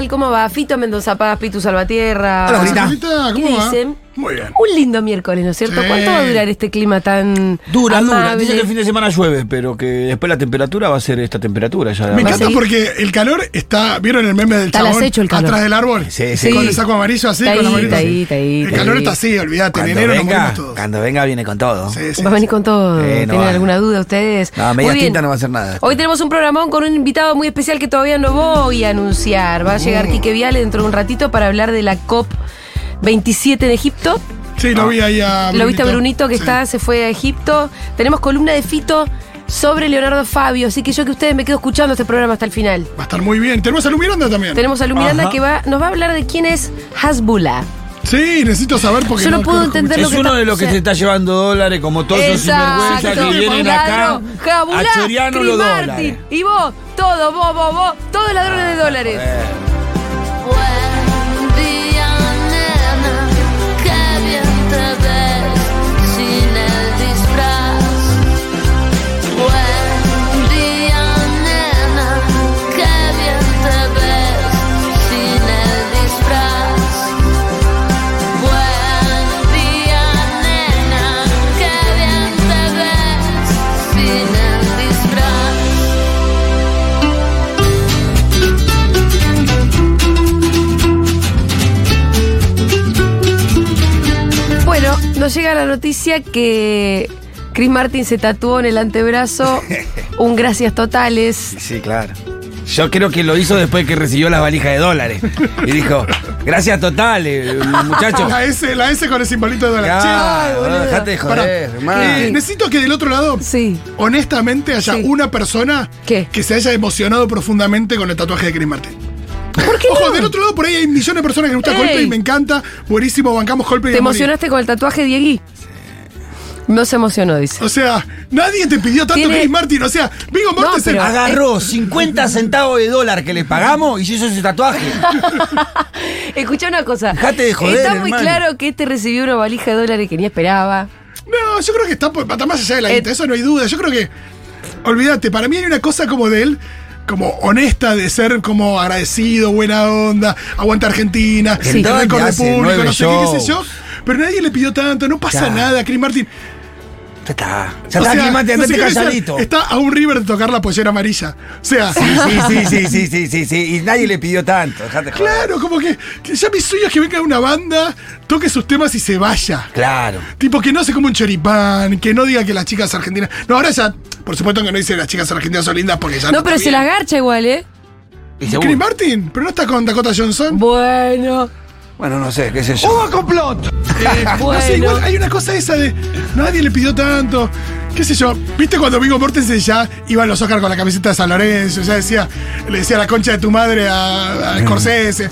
tal? ¿Cómo va? Fito Mendoza Paz, Pitu Salvatierra. Hola, ¿Qué ¿Cómo va? dicen? Muy bien. Un lindo miércoles, ¿no es cierto? Sí. ¿Cuánto va a durar este clima tan Dura, dura. amable? Dice que el fin de semana llueve, pero que después la temperatura va a ser esta temperatura ya. Me ¿Va a encanta porque el calor está. ¿Vieron el meme del Está chabón acecho el calor. atrás del árbol? Sí, sí. Con el saco amarillo así, Está con la ahí, manito está así. ahí, está ahí, El está calor ahí. está así, olvídate. En enero nos venga, todos. cuando venga viene con todo. Sí, sí, Va a venir con todo. Eh, no ¿Tienen va. alguna duda ustedes? No, media tinta no va a hacer nada. Hoy tenemos un programón con un invitado muy especial que todavía no voy a anunciar. Va a llegar Mm. Quique Viale dentro de un ratito para hablar de la COP 27 en Egipto. Sí, lo vi ahí a Lo viste a Brunito que Sí. está, se fue a Egipto. Tenemos columna de Fito sobre Leonardo Fabio, así que yo que ustedes me quedo escuchando este programa hasta el final. Va a estar muy bien. Tenemos a Lu Miranda también. Tenemos a Lu Miranda Ajá. que va, nos va a hablar de quién es Hasbullah. Sí, necesito saber porque. Yo no puedo entender lo Es que uno está- de los que o sea- se está llevando dólares, como todos esos sinvergüenzas que vienen acá Jabulá, a Chris los dólares. Y vos, todo, vos, vos, vos, todos ladrones de dólares. Eh, nos llega la noticia que Chris Martin se tatuó en el antebrazo un gracias totales. Sí, claro. Yo creo que lo hizo después que recibió las valijas de dólares. Y dijo, gracias totales, muchachos. La S, la S con el simbolito de dólar. Claro, dejate de joder, hermano. Eh, necesito que del otro lado, Sí. honestamente, haya Sí. una persona ¿Qué? que se haya emocionado profundamente con el tatuaje de Chris Martin. ¿Por qué Ojo, no? del otro lado por ahí hay millones de personas que les gusta Ey. Coldplay y me encanta. Buenísimo, bancamos Coldplay. ¿Te a morir. emocionaste con el tatuaje, Diegui? No se emocionó, dice. O sea, nadie te pidió tanto Tiene- Chris Martin. O sea, Vigo Mortensen. pero- Agarró 50 centavos de dólar que le pagamos y se hizo ese tatuaje. Escucha una cosa. Dejate de joder, Está muy hermano. claro que este recibió una valija de dólares que ni esperaba. No, yo creo que está, por- está más allá de la Eh, guita, eso no hay duda. Yo creo que, olvídate, para mí hay una cosa como de él, como honesta, de ser como agradecido, buena onda, aguanta Argentina, Sí. el récord de público, no sé qué, qué sé yo. Pero nadie le pidió tanto, no pasa Ya. nada, Chris Martin. Ya está. Ya O está, sea, Climate, no sé decir, calladito. Está a un River de tocar la pollera amarilla. O sea, Sí, sí, sí, sí, sí, sí, sí, sí. Y nadie le pidió tanto. Dejate joder. claro, como que, que ya mi sueño es que venga una banda, toque sus temas y se vaya. Claro. Tipo, que no se come un choripán, que no diga que las chicas argentinas. No, ahora ya, por supuesto que no dice las chicas argentinas son lindas porque ya No, pero está se bien. la garcha igual, ¿eh? Y ¿Y seguro- Chris Martin? ¿Pero no está con Dakota Johnson? Bueno. Bueno, no sé, qué sé yo. complot! Eh, No sé, igual hay una cosa esa de. Nadie le pidió tanto. ¿Qué sé yo? ¿Viste cuando Vigo Mortensen ya iba a los Oscar con la camiseta de San Lorenzo? Ya decía, le decía la concha de tu madre a, a Scorsese.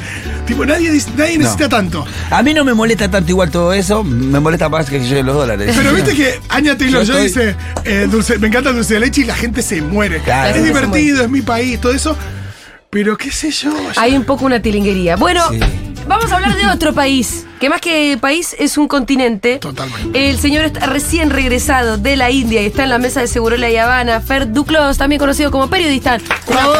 Tipo, nadie, dice- nadie necesita tanto. A mí no me molesta tanto igual todo eso, me molesta más que yo los dólares. Pero viste que Anya Taylor Yo Joy estoy- dice, eh, dulce, me encanta el dulce de leche y la gente se muere. Claro. Es divertido, es mi país, todo eso. Pero qué sé yo. ya- Hay un poco una tilinguería. Bueno, Sí. Vamos a hablar de otro país, que más que país es un continente. Totalmente. El señor está recién regresado de la India y está en la mesa de Segurola y Habana. Fer Duclos, también conocido como periodista. Bravo.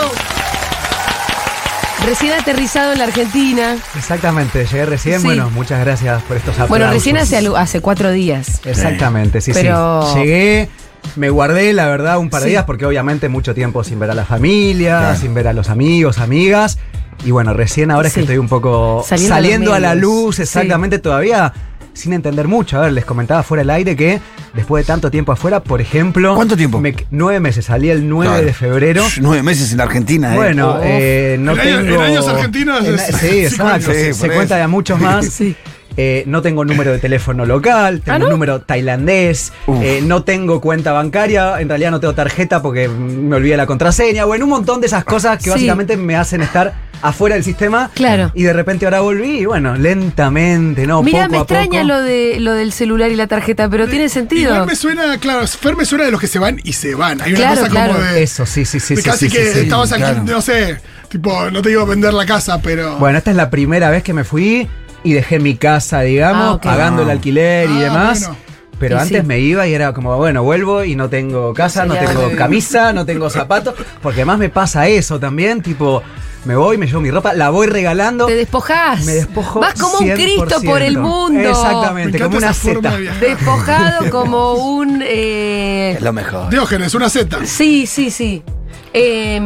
Recién aterrizado en la Argentina. Exactamente, llegué recién. Sí. Bueno, muchas gracias por estos aplausos. Bueno, recién hace cuatro días. Exactamente, sí, Pero- sí. Llegué, me guardé, la verdad, un par de Sí. días porque obviamente mucho tiempo sin ver a la familia, Claro. sin ver a los amigos, amigas. Y bueno, recién ahora es que estoy un poco Saliendo saliendo, a a la luz, Sí. exactamente, todavía sin entender mucho. A ver, les comentaba fuera del aire que después de tanto tiempo afuera, por ejemplo... ¿Cuánto tiempo? me- nueve meses, salí el 9 Claro. de febrero. Nueve meses en Argentina, ¿eh? Bueno, Oh. eh, no En años- tengo. en años argentinos en- es- sí, exacto. se cuenta de muchos más. Sí. Eh, no tengo número de teléfono local, tengo ¿Ah, no? un número tailandés, eh, no tengo cuenta bancaria, en realidad no tengo tarjeta porque me olvidé la contraseña, bueno, un montón de esas cosas que Sí. básicamente me hacen estar afuera del sistema. Claro. Y de repente ahora volví y bueno, lentamente, ¿no? Mira, poco me a extraña poco. lo de lo del celular y la tarjeta, pero tiene sentido. Igual me suena, claro, Fer me suena de los que se van y se van. Hay una Claro, cosa claro. como de. Eso, sí, sí, sí. de sí, casi sí, que sí, sí. estabas aquí, claro. no sé, tipo, no te digo vender la casa, pero. Bueno, esta es la primera vez que me fui y dejé mi casa, digamos, Ah, pagando el alquiler y Ah, demás. bueno. Pero Y antes sí. me iba y era como, bueno, vuelvo y no tengo casa, no tengo camisa, no tengo zapatos. Porque además me pasa eso también, tipo, me voy, me llevo mi ropa, la voy regalando. Te despojás. Me despojo. Vas como un 100%. Cristo por el mundo. Exactamente, como una seta. de. Despojado como un. eh, Es lo mejor. Diógenes, una Z. Sí, sí, sí. Eh,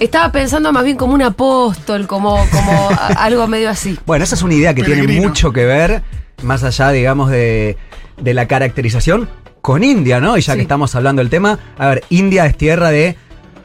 estaba pensando más bien como un apóstol, como, como algo medio así. Bueno, esa es una idea que tiene mucho que ver, más allá, digamos, de, de la caracterización con India, ¿no? Y ya Sí. que estamos hablando del tema, a ver, India es tierra de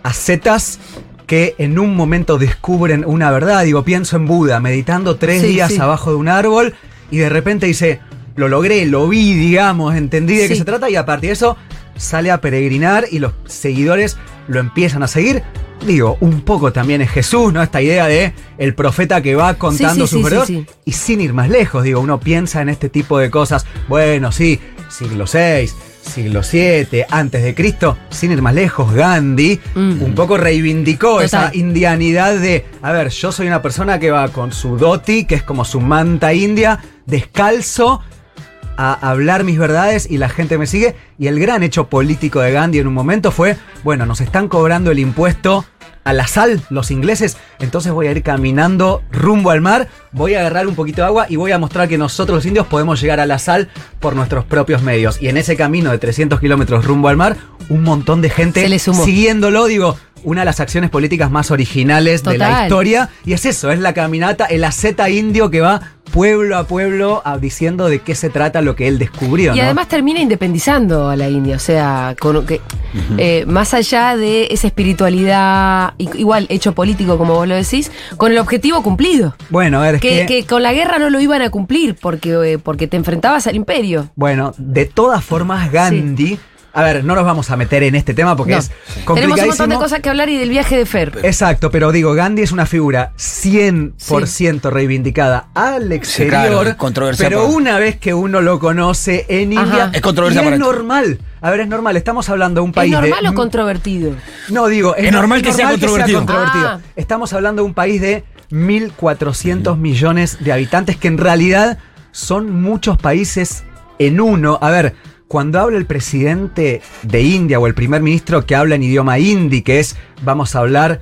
ascetas que en un momento descubren una verdad. Digo, pienso en Buda, meditando tres Sí, días sí. abajo de un árbol y de repente dice, lo logré, lo vi, digamos, entendí de qué se trata y a partir de eso sale a peregrinar y los seguidores lo empiezan a seguir. Digo, un poco también es Jesús, ¿no? Esta idea de el profeta que va contando sí, sus verdades. sí. Y sin ir más lejos, digo, uno piensa en este tipo de cosas. Bueno, sí, siglo VI, siglo VII, antes de Cristo, sin ir más lejos, Gandhi Mm. un poco reivindicó Total. esa indianidad de, a ver, yo soy una persona que va con su dhoti, que es como su manta india, descalzo, a hablar mis verdades y la gente me sigue. Y el gran hecho político de Gandhi en un momento fue, bueno, nos están cobrando el impuesto a la sal los ingleses, entonces voy a ir caminando rumbo al mar, voy a agarrar un poquito de agua y voy a mostrar que nosotros los indios podemos llegar a la sal por nuestros propios medios. Y en ese camino de 300 kilómetros rumbo al mar, un montón de gente siguiéndolo, digo, una de las acciones políticas más originales de la historia. Y es eso, es la caminata, el aceta indio que va pueblo a pueblo a- diciendo de qué se trata lo que él descubrió. Y ¿no? además termina independizando a la India, o sea, con, que, eh, más allá de esa espiritualidad, igual hecho político como vos lo decís, con el objetivo cumplido. bueno, a ver, es Que, que, que con la guerra no lo iban a cumplir porque, eh, porque te enfrentabas al imperio. bueno, de todas formas, Gandhi. A ver, no nos vamos a meter en este tema porque No. es Tenemos un montón de cosas que hablar y del viaje de Fer. Exacto, pero digo, Gandhi es una figura 100% reivindicada al exterior. claro, es controversia pero por- una vez que uno lo conoce en Ajá. India, Es controversia y es normal. A ver, es normal. Estamos hablando de un ¿Es país normal de o controvertido? No, digo, Es normal que sea controvertido. Ah. Estamos hablando de un país de 1.400 millones de habitantes, que en realidad son muchos países en uno. A ver, cuando habla el presidente de India o el primer ministro que habla en idioma hindi, que es, vamos a hablar,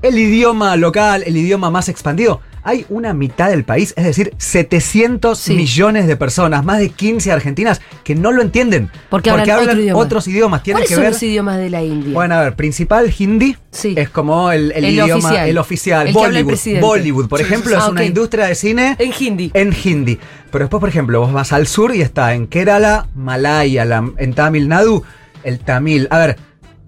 el idioma local, el idioma más expandido, hay una mitad del país, es decir, 700 Sí. millones de personas, más de 15 argentinas, que no lo entienden. Porque hablan otro idioma. otros idiomas. Tienen ¿Cuáles que son ver los idiomas de la India? bueno, a ver, principal hindi Sí. es como el, el El idioma, oficial. el oficial. El Bollywood. Bollywood, por Sí, ejemplo, es una Ah, ok. industria de cine en hindi. en hindi. Pero después, por ejemplo, vos vas al sur y está en Kerala, Malaya, la- en Tamil Nadu, el tamil. A ver,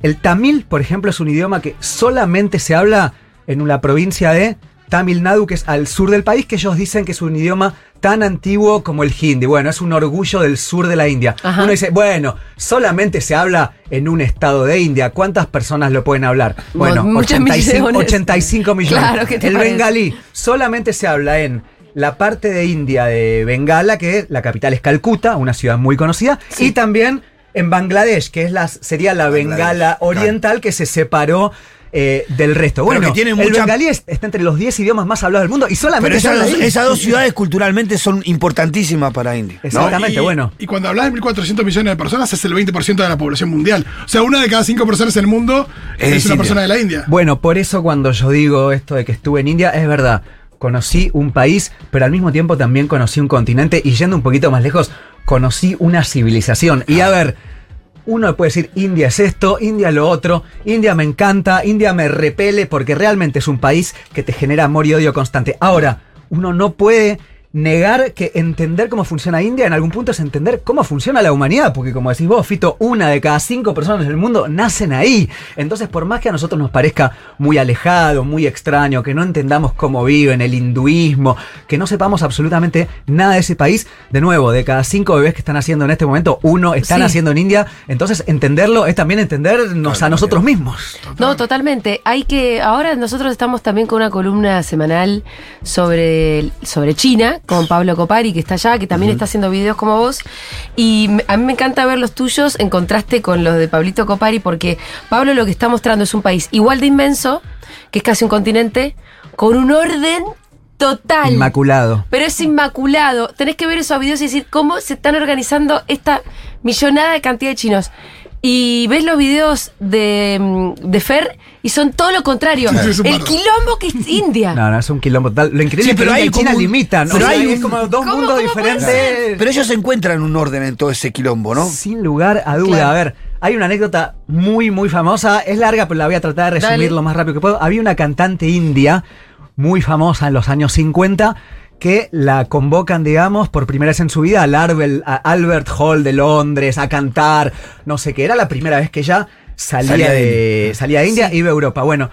el tamil, por ejemplo, es un idioma que solamente se habla en la provincia de Tamil Nadu, que es al sur del país, que ellos dicen que es un idioma tan antiguo como el hindi. Bueno, es un orgullo del sur de la India. Ajá. Uno dice, bueno, solamente se habla en un estado de India. ¿Cuántas personas lo pueden hablar? Bueno, Mu- muchos 85, millones. 85 millones. Claro, ¿qué te el parece? bengalí solamente se habla en la parte de India de Bengala, que la capital es Calcuta, una ciudad muy conocida, Sí. y también en Bangladesh, que es la, sería la Bengala oriental que se separó eh, del resto. Bueno, que tiene el mucha- bengalí es- está entre los 10 idiomas más hablados del mundo y solamente Pero esas, dos- ahí. esas dos ciudades culturalmente son importantísimas para India. ¿no? Exactamente, y, bueno. Y cuando hablas de 1.400 millones de personas, es el 20% de la población mundial. O sea, una de cada cinco personas en el mundo Es es, una india. persona de la India. Bueno, por eso cuando yo digo esto de que estuve en India, es verdad. Conocí un país, pero al mismo tiempo también conocí un continente y yendo un poquito más lejos, conocí una civilización. Y a ver, uno puede decir, India es esto, India lo otro, India me encanta, India me repele, porque realmente es un país que te genera amor y odio constante. Ahora, uno no puede negar que entender cómo funciona India en algún punto es entender cómo funciona la humanidad, porque como decís vos, Fito, una de cada cinco personas del mundo nacen ahí. Entonces, por más que a nosotros nos parezca muy alejado, muy extraño, que no entendamos cómo viven, el hinduismo, que no sepamos absolutamente nada de ese país, de nuevo, de cada cinco bebés que están naciendo en este momento, uno está Sí. naciendo en India, entonces entenderlo es también entendernos a nosotros mismos. No, totalmente. Hay que. Ahora nosotros estamos también con una columna semanal sobre, sobre China, con Pablo Copari, que está allá, que también está haciendo videos como vos. Y a mí me encanta ver los tuyos en contraste con los de Pablito Copari, porque Pablo lo que está mostrando es un país igual de inmenso, que es casi un continente, con un orden total. Inmaculado. Pero es inmaculado. Tenés que ver esos videos y decir cómo se están organizando esta millonada de cantidad de chinos. Y ves los videos de, mm, de Fer y son todo lo contrario. Sí, sí, el quilombo que es India. No, no, es un quilombo total. Lo increíble Sí, es que pero hay China un- limitan. pero o sea, hay es como dos ¿Cómo- mundos cómo diferentes. Pero ellos encuentran un orden en todo ese quilombo, ¿no? Sin lugar a duda. Claro. A ver, hay una anécdota muy, muy famosa. Es larga, pero la voy a tratar de resumir Dale. lo más rápido que puedo. Había una cantante india muy famosa en los años 50 que la convocan, digamos, por primera vez en su vida al Albert Hall de Londres a cantar, no sé qué. Era la primera vez que ella salía, Salía de de, salía de India y iba a Europa. Bueno,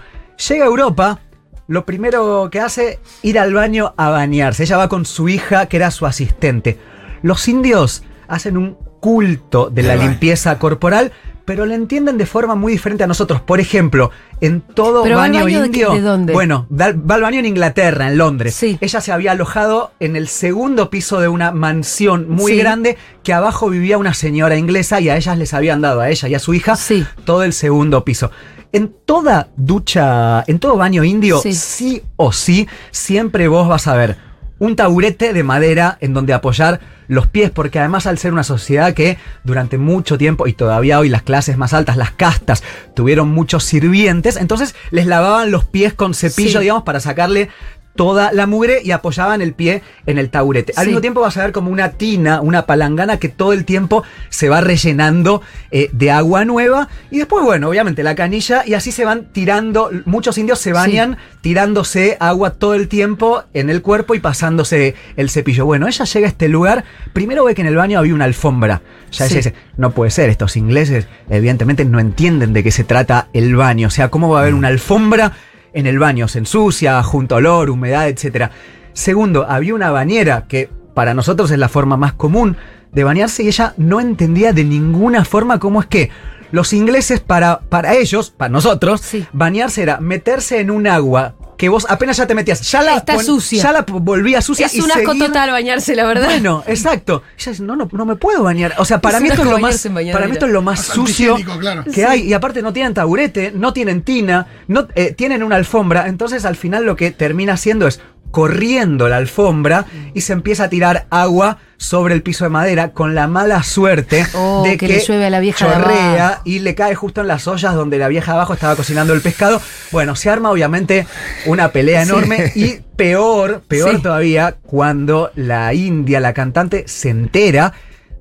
llega a Europa. Lo primero que hace, ir al baño a bañarse. Ella va con su hija, que era su asistente. Los indios hacen un culto de la limpieza corporal, pero la entienden de forma muy diferente a nosotros. Por ejemplo, en todo ¿Pero va al baño baño de qué- indio. de dónde? Bueno, va al baño en Inglaterra, en Londres. Sí. Ella se había alojado en el segundo piso de una mansión muy Sí. grande que abajo vivía una señora inglesa y a ellas les habían dado, a ella y a su hija, Sí. todo el segundo piso. En toda ducha, en todo baño indio, Sí. sí o sí, siempre vos vas a ver un taburete de madera en donde apoyar los pies, porque además al ser una sociedad que durante mucho tiempo, y todavía hoy las clases más altas, las castas, tuvieron muchos sirvientes, entonces les lavaban los pies con cepillo, Sí. digamos, para sacarle toda la mugre y apoyaban el pie en el taburete. Al Sí. mismo tiempo vas a ver como una tina, una palangana que todo el tiempo se va rellenando eh, de agua nueva y después, bueno, obviamente la canilla y así se van tirando, muchos indios se bañan tirándose agua todo el tiempo en el cuerpo y pasándose el cepillo. Bueno, ella llega a este lugar, primero ve que en el baño había una alfombra. Ya Sí. ella dice, no puede ser, estos ingleses evidentemente no entienden de qué se trata el baño, o sea, ¿cómo va a haber una alfombra? En el baño se ensucia, junto a olor, humedad, etc. Segundo, había una bañera que para nosotros es la forma más común de bañarse y ella no entendía de ninguna forma cómo es que los ingleses para, para ellos, para nosotros, Sí. bañarse era meterse en un agua que vos apenas ya te metías, ya la, Está sucia. ya la volvía sucia es y un asco seguir- total bañarse, la verdad. bueno, exacto. Dice, no, no, no me puedo bañar. O sea, para Es mí esto es lo más, para mí esto es lo más sucio claro. que hay. Y aparte no tienen taburete, no tienen tina, no eh, tienen una alfombra. Entonces al final lo que termina haciendo es corriendo la alfombra y se empieza a tirar agua sobre el piso de madera con la mala suerte Oh, de que que, le llueve a la vieja de chorrea abajo. y le cae justo en las ollas donde la vieja de abajo estaba cocinando el pescado. Bueno, se arma obviamente una pelea enorme y peor, peor Sí. todavía cuando la India, la cantante, se entera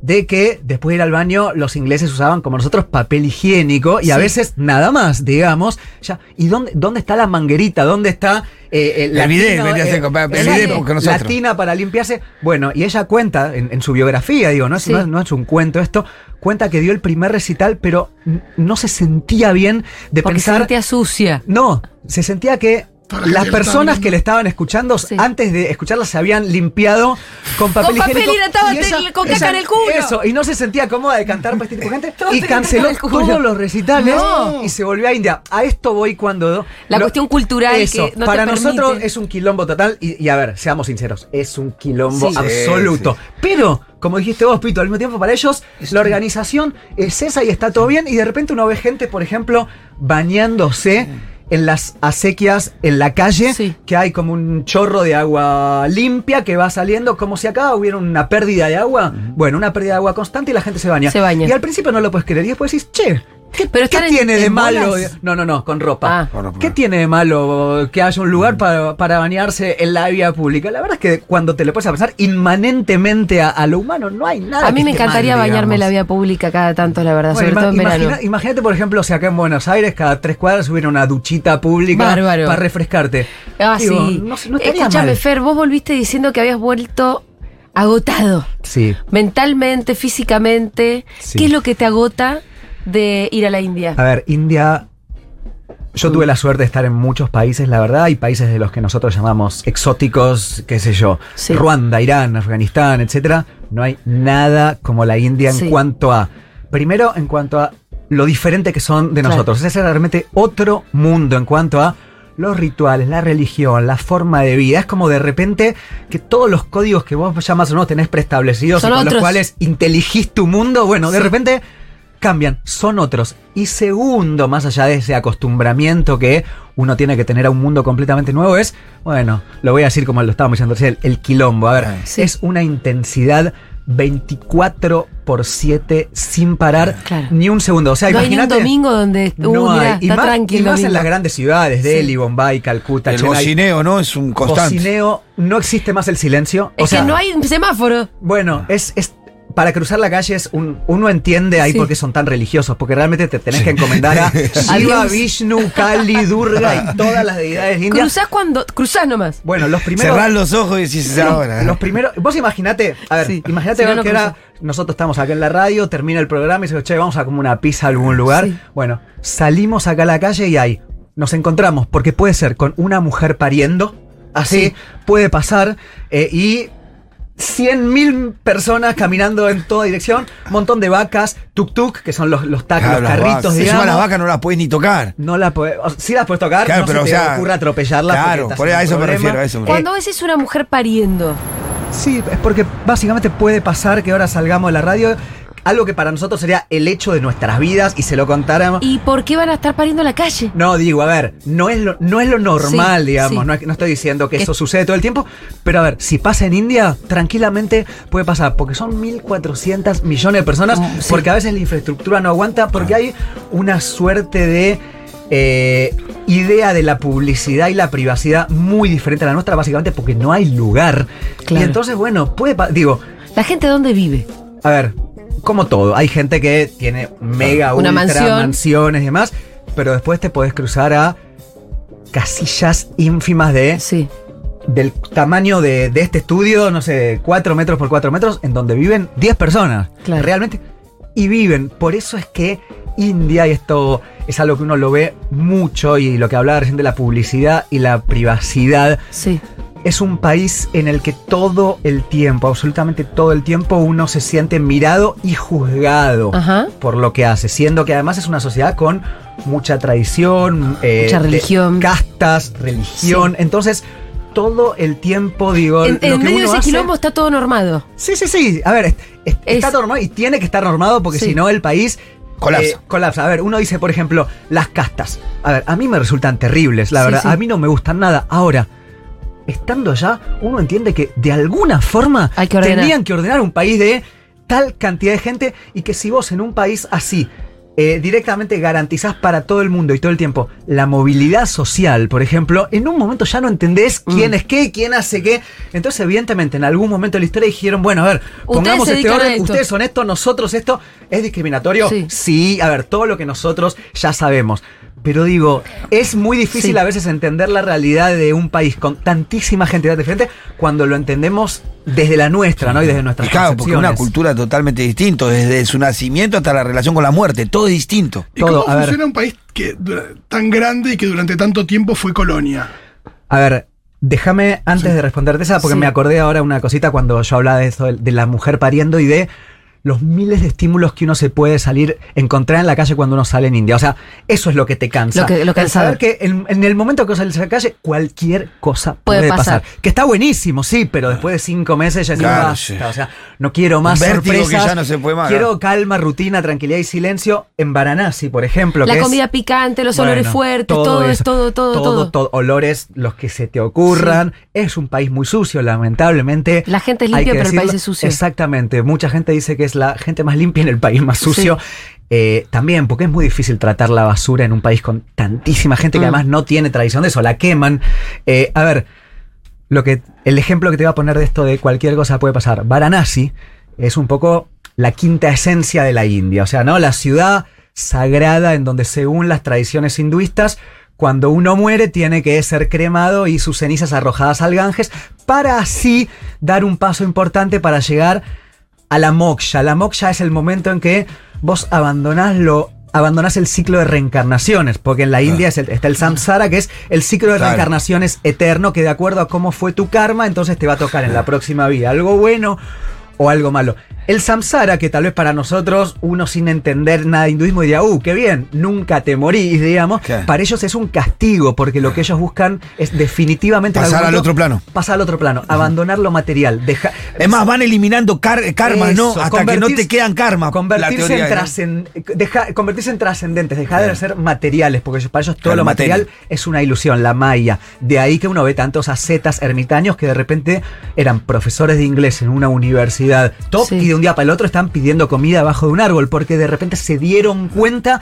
de que después de ir al baño los ingleses usaban como nosotros papel higiénico y a veces nada más, digamos. Ya, ¿Y dónde, dónde está la manguerita? ¿Dónde está eh, eh, El bidet, tina, nosotros. La para limpiarse. Bueno, y ella cuenta en, en su biografía, digo, no es, Sí. no es- no es un cuento esto, cuenta que dio el primer recital, pero no se sentía bien de Porque se pensar. sentía sucia. No, se sentía que Las que personas que le estaban escuchando, Sí. antes de escucharla, se habían limpiado con papel Con papel higiénico. y estaba y te- con caca esa- en el culo. Eso, y no se sentía cómoda de cantar para este tipo de gente. Todo y canceló todos los recitales No. y se volvió a India. A esto voy cuando. La cuestión cultural Eso, que no te para nosotros permite. es un quilombo total. Y, y a ver, seamos sinceros, es un quilombo Sí. absoluto. Sí, Pero, como dijiste vos, Pito, al mismo tiempo para ellos, la organización es esa y está todo bien. Y de repente uno ve gente, por ejemplo, bañándose en las acequias en la calle, Sí. que hay como un chorro de agua limpia que va saliendo, como si acá hubiera una pérdida de agua. Bueno, una pérdida de agua constante y la gente se baña. Se baña. Y al principio no lo puedes creer. Y después decís, che. ¿Qué, Pero qué están en- tiene de en malo? bolas. No, no, no, con ropa. Ah. Con ropa. ¿Qué tiene de malo que haya un lugar para, para bañarse en la vía pública? La verdad es que cuando te lo puedes a pensar inmanentemente a, a lo humano, no hay nada. A mí que me encantaría mal, bañarme en la vía pública cada tanto, la verdad, Bueno, sobre todo en verano. imagina- imagínate, por ejemplo, si acá en Buenos Aires cada tres cuadras hubiera una duchita pública Bárbaro. para refrescarte. Ah, Digo, sí. No, no Escúchame, mal. Fer, vos volviste diciendo que habías vuelto agotado. Sí. Mentalmente, físicamente. Sí. ¿Qué es lo que te agota de ir a la India? A ver, India. Yo tuve la suerte de estar en muchos países, la verdad, hay países de los que nosotros llamamos exóticos, qué sé yo, Sí. Ruanda, Irán, Afganistán, etcétera. No hay nada como la India en Sí. cuanto a, primero, en cuanto a lo diferente que son de Claro. nosotros. Es realmente otro mundo en cuanto a los rituales, la religión, la forma de vida. Es como de repente que todos los códigos que vos ya más o menos tenés preestablecidos Son y con los cuales inteligís tu mundo, bueno, de repente cambian, son otros. Y segundo, más allá de ese acostumbramiento que uno tiene que tener a un mundo completamente nuevo, es, bueno, lo voy a decir como lo estábamos diciendo recién, el, el quilombo. A ver, Sí. es una intensidad 24 por 7 sin parar Claro. ni un segundo. O sea, no hay ni un imagínate. domingo donde uh, no mirá, hay. Y está más, tranquilo. y más en las grandes ciudades, Delhi, Bombay, Calcuta, El Chennai. bocineo, ¿no? Es un constante. Bocineo, no existe más el silencio. Es o sea, que no hay un semáforo. Bueno, es, es para cruzar la calle es un, uno entiende ahí Sí. por qué son tan religiosos, porque realmente te tenés que encomendar a Shiva. Vishnu, Kali, Durga y todas las deidades indias. Cruzás cuando. Cruzás nomás. Bueno, los primeros. Cerrás los ojos y decís ahora. Los primeros, vos imaginate, a ver, Sí. imagínate Si no, no que era, nosotros estamos acá en la radio, termina el programa y se che, vamos a comer una pizza a algún lugar. Sí. Bueno, salimos acá a la calle y ahí nos encontramos, porque puede ser con una mujer pariendo, así Sí. puede pasar, eh, y 100.000 personas caminando en toda dirección, un montón de vacas, tuk-tuk, que son los, los tacos, Claro, los las carritos, vacas. digamos. Encima las vacas no las puedes ni tocar. No la puedes, o sea, sí las puedes tocar, Claro, no pero, se o te sea, ocurra atropellarla. porque claro, por a eso refiero, a eso me Eh, Cuando ves es una mujer pariendo. Sí, es porque básicamente puede pasar que ahora salgamos de la radio, algo que para nosotros sería el hecho de nuestras vidas y se lo contáramos. ¿Y por qué van a estar pariendo en la calle? No, digo, a ver, no es lo, no es lo normal, Sí, digamos, sí. No, no estoy diciendo que Que- eso sucede todo el tiempo, pero a ver, si pasa en India, tranquilamente puede pasar, porque son 1.400 millones de personas, Mm, sí. porque a veces la infraestructura no aguanta, porque hay una suerte de eh, idea de la publicidad y la privacidad muy diferente a la nuestra, básicamente porque no hay lugar. Claro. Y entonces, bueno, puede, digo, ¿La gente dónde vive? a ver, como todo, hay gente que tiene mega Una ultra mansión. mansiones y demás, pero después te podés cruzar a casillas ínfimas de Sí. del tamaño de, de este estudio, no sé, 4 metros por 4 metros, en donde viven 10 personas. Claro. Realmente. Y viven. Por eso es que India, y esto es algo que uno lo ve mucho, y lo que hablaba recién de la publicidad y la privacidad, Sí. Es un país en el que todo el tiempo, absolutamente todo el tiempo, uno se siente mirado y juzgado Ajá. por lo que hace, siendo que además es una sociedad con mucha tradición, eh, Mucha religión. castas, religión. Entonces, todo el tiempo, digo, En, lo en que medio de ese hace- quilombo está todo normado. Sí, sí, sí. A ver, es- es- Es- está normado y tiene que estar normado porque Sí. si no el país Colapsa. eh, colapsa. A ver, uno dice, por ejemplo, las castas. A ver, a mí me resultan terribles, la Sí, verdad. sí. A mí no me gustan nada. Ahora, estando allá, uno entiende que de alguna forma Hay que tenían que ordenar un país de tal cantidad de gente y que si vos en un país así eh, directamente garantizás para todo el mundo y todo el tiempo la movilidad social, por ejemplo, en un momento ya no entendés Mm. quién es qué, quién hace qué. Entonces, evidentemente, en algún momento de la historia dijeron, bueno, a ver, pongamos este orden, ustedes son esto, nosotros esto, ¿es discriminatorio? Sí. a ver, todo lo que nosotros ya sabemos. Pero digo, es muy difícil Sí. a veces entender la realidad de un país con tantísima gente diferente cuando lo entendemos desde la nuestra, ¿no? Y desde nuestras Y claro, porque es una cultura totalmente distinta, desde su nacimiento hasta la relación con la muerte, todo es distinto. ¿Y Todo, cómo a ver. funciona un país que tan grande y que durante tanto tiempo fue colonia? A ver, déjame antes de responderte esa, porque Sí. me acordé ahora una cosita cuando yo hablaba de eso, de la mujer pariendo y de los miles de estímulos que uno se puede salir, encontrar en la calle cuando uno sale en India. O sea, eso es lo que te cansa. Lo que- lo El cansador. saber que en, en el momento que vos salís a la calle, cualquier cosa Puede puede, pasar. pasar. Que está buenísimo, sí, pero después de cinco meses ya Claro, basta. sí. O sea, no quiero más vértigo que sorpresas. ya no se puede más, Quiero ¿no? calma, rutina, tranquilidad y silencio. En Varanasi, por ejemplo. La que es- comida picante, los olores fuertes, todo, es eso. todo, todo, todo. todo, olores, los que se te ocurran. Es un país muy sucio, lamentablemente. La gente es limpia, que pero el país es sucio. Exactamente. Mucha gente dice que es la gente más limpia en el país más sucio. Eh, también, porque es muy difícil tratar la basura en un país con tantísima gente que Mm. además no tiene tradición de eso, la queman. Eh, a ver, lo que, el ejemplo que te voy a poner de esto de cualquier cosa puede pasar. Varanasi es un poco la quinta esencia de la India. O sea, ¿no? La ciudad sagrada en donde según las tradiciones hinduistas, cuando uno muere tiene que ser cremado y sus cenizas arrojadas al Ganges para así dar un paso importante para llegar a la moksha. La moksha es el momento en que vos abandonás lo abandonás el ciclo de reencarnaciones, porque en la India es el- está el samsara, que es el ciclo de Claro. reencarnaciones eterno, que de acuerdo a cómo fue tu karma, entonces te va a tocar en la próxima vida algo bueno o algo malo. El samsara, que tal vez para nosotros, uno sin entender nada de hinduismo diría, uh, qué bien, nunca te morís, digamos. Claro. Para ellos es un castigo, porque lo que ellos buscan es definitivamente... en Pasar al otro plano. Pasar al otro plano, abandonar lo material. deja- Es más, van eliminando car- karmas, ¿no? Hasta que no te quedan karmas. la Convertirse en, ¿no? trascen- deja- convertirse en trascendentes, dejar de ser materiales, porque para ellos todo Claro, lo material materia. es una ilusión, la maya. De ahí que uno ve tantos ascetas ermitaños que de repente eran profesores de inglés en una universidad top Sí. y de un día para el otro están pidiendo comida abajo de un árbol, porque de repente se dieron cuenta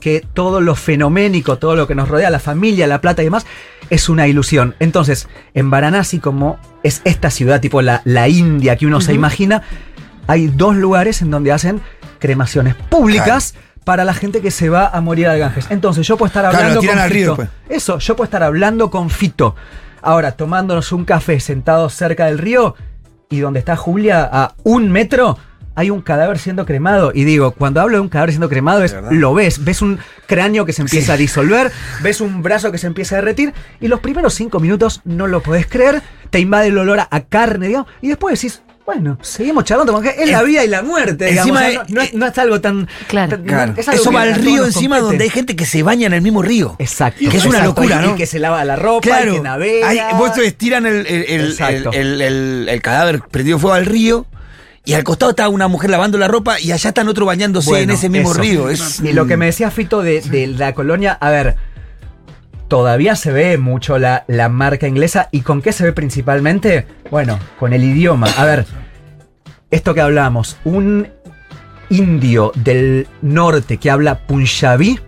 que todo lo fenoménico, todo lo que nos rodea, la familia, la plata y demás, es una ilusión. Entonces, en Varanasi, como es esta ciudad tipo la, la India que uno se imagina, hay dos lugares en donde hacen cremaciones públicas para la gente que se va a morir al Ganges. Entonces, yo puedo estar hablando con al río Fito. después. Eso, yo puedo estar hablando con Fito. Ahora, tomándonos un café sentados cerca del río y donde está Julia a un metro. Hay un cadáver siendo cremado. Y digo, cuando hablo de un cadáver siendo cremado, es lo ves. Ves un cráneo que se empieza Sí. a disolver, ves un brazo que se empieza a derretir, y los primeros cinco minutos no lo podés creer, te invade el olor a, a carne, digamos, y después decís, bueno, seguimos charlando, porque es la vida y la muerte, digamos. encima o sea, no, no es, no es algo tan. Claro. tan- Claro. es algo Eso va al río encima compete. donde hay gente que se baña en el mismo río. Exacto. Que es una exacto, locura, y- ¿no? Y que se lava la ropa, y Claro. que navega. Hay- vos te estiran el, el, el- Exacto. el- el- el cadáver prendido fuego al río y al costado está una mujer lavando la ropa y allá están otros bañándose Bueno, en ese mismo eso. río. Es, Y lo que me decía Fito de, de la colonia, a ver, todavía se ve mucho la, la marca inglesa. ¿Y con qué se ve principalmente? Bueno, con el idioma. A ver, esto que hablamos, un indio del norte que habla punjabi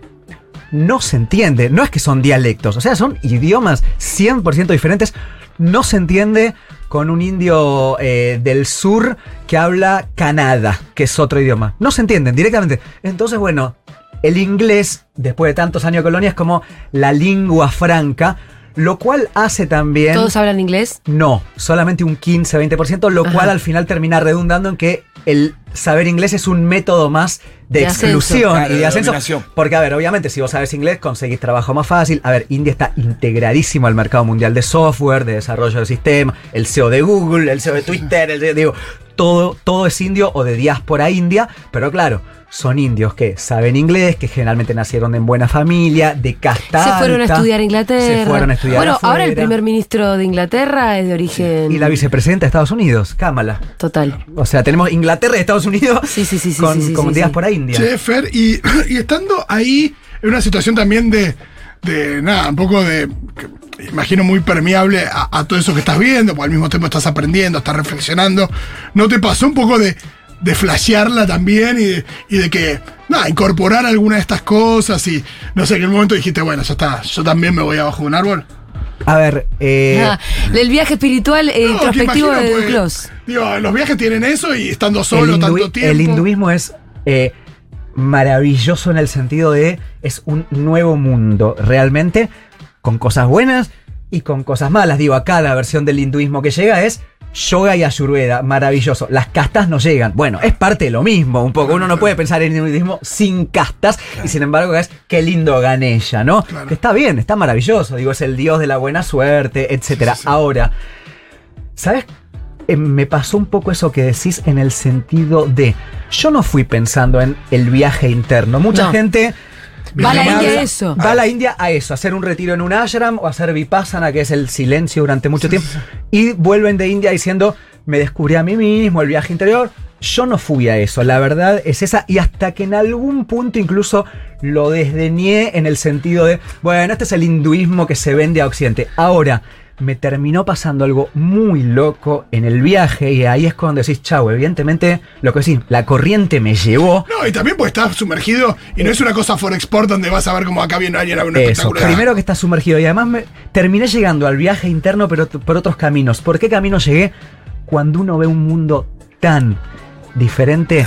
no se entiende. No es que son dialectos, o sea, son idiomas 100% diferentes. No se entiende con un indio eh, del sur que habla Canadá, que es otro idioma. No se entienden directamente. Entonces, bueno, el inglés, después de tantos años de colonia, es como la lengua franca, lo cual hace también... ¿Todos hablan inglés? No, solamente un 15-20%, lo Ajá. cual al final termina redundando en que el saber inglés es un método más de, De ascenso. exclusión Claro, y de, de ascenso. Porque, a ver, obviamente, si vos sabes inglés, conseguís trabajo más fácil. A ver, India está integradísimo al mercado mundial de software, de desarrollo de sistema, el SEO de Google, el SEO de Twitter, el de- digo, todo, todo es indio o de diáspora india, pero claro. Son indios que saben inglés, que generalmente nacieron en buena familia, de casta Se fueron a estudiar a Inglaterra. Se fueron a estudiar Bueno, ahora el primer ministro de Inglaterra es de origen Y la vicepresidenta de Estados Unidos, Kamala. total. O sea, tenemos Inglaterra y Estados Unidos Sí, sí, sí, sí, con, sí, sí, con sí, diáspora sí. india. Che, Fer, y, y estando ahí en una situación también de, de nada, un poco de, que imagino muy permeable a, a todo eso que estás viendo, porque al mismo tiempo estás aprendiendo, estás reflexionando, ¿no te pasó un poco de, de flashearla también y de, y de que, nada, incorporar alguna de estas cosas y, no sé, que en un momento dijiste, bueno, ya está, yo también me voy abajo de un árbol? A ver, eh, Ah, el viaje espiritual e No, introspectivo imagino, de pues, Duclos. Digo, los viajes tienen eso y estando solo tanto tiempo. el hinduismo es eh, maravilloso en el sentido de es un nuevo mundo, realmente, con cosas buenas y con cosas malas. Digo, acá la versión del hinduismo que llega es yoga y ayurveda, maravilloso. Las castas no llegan. Bueno, es parte de lo mismo, un poco. Uno no puede pensar en el hinduismo sin castas y sin embargo es qué lindo Ganesha, ¿no? Claro. Que está bien, está maravilloso. Digo, es el dios de la buena suerte, etcétera. Ahora, ¿sabes? Eh, me pasó un poco eso que decís en el sentido de. Yo no fui pensando en el viaje interno. Mucha No. gente. Va a la India a eso. Va a la India a eso, a hacer un retiro en un ashram o a hacer vipassana, que es el silencio durante mucho tiempo. Y vuelven de India diciendo, me descubrí a mí mismo, el viaje interior. Yo no fui a eso, la verdad es esa. Y hasta que en algún punto incluso lo desdeñé en el sentido de, bueno, este es el hinduismo que se vende a Occidente. Ahora, me terminó pasando algo muy loco en el viaje y ahí es cuando decís, chau, evidentemente, lo que decís, la corriente me llevó. No, y también porque estás sumergido y no es una cosa for export donde vas a ver cómo acá viene alguien a un Eso, primero que está sumergido y además me, terminé llegando al viaje interno pero por otros caminos. ¿Por qué camino llegué? Cuando uno ve un mundo tan diferente,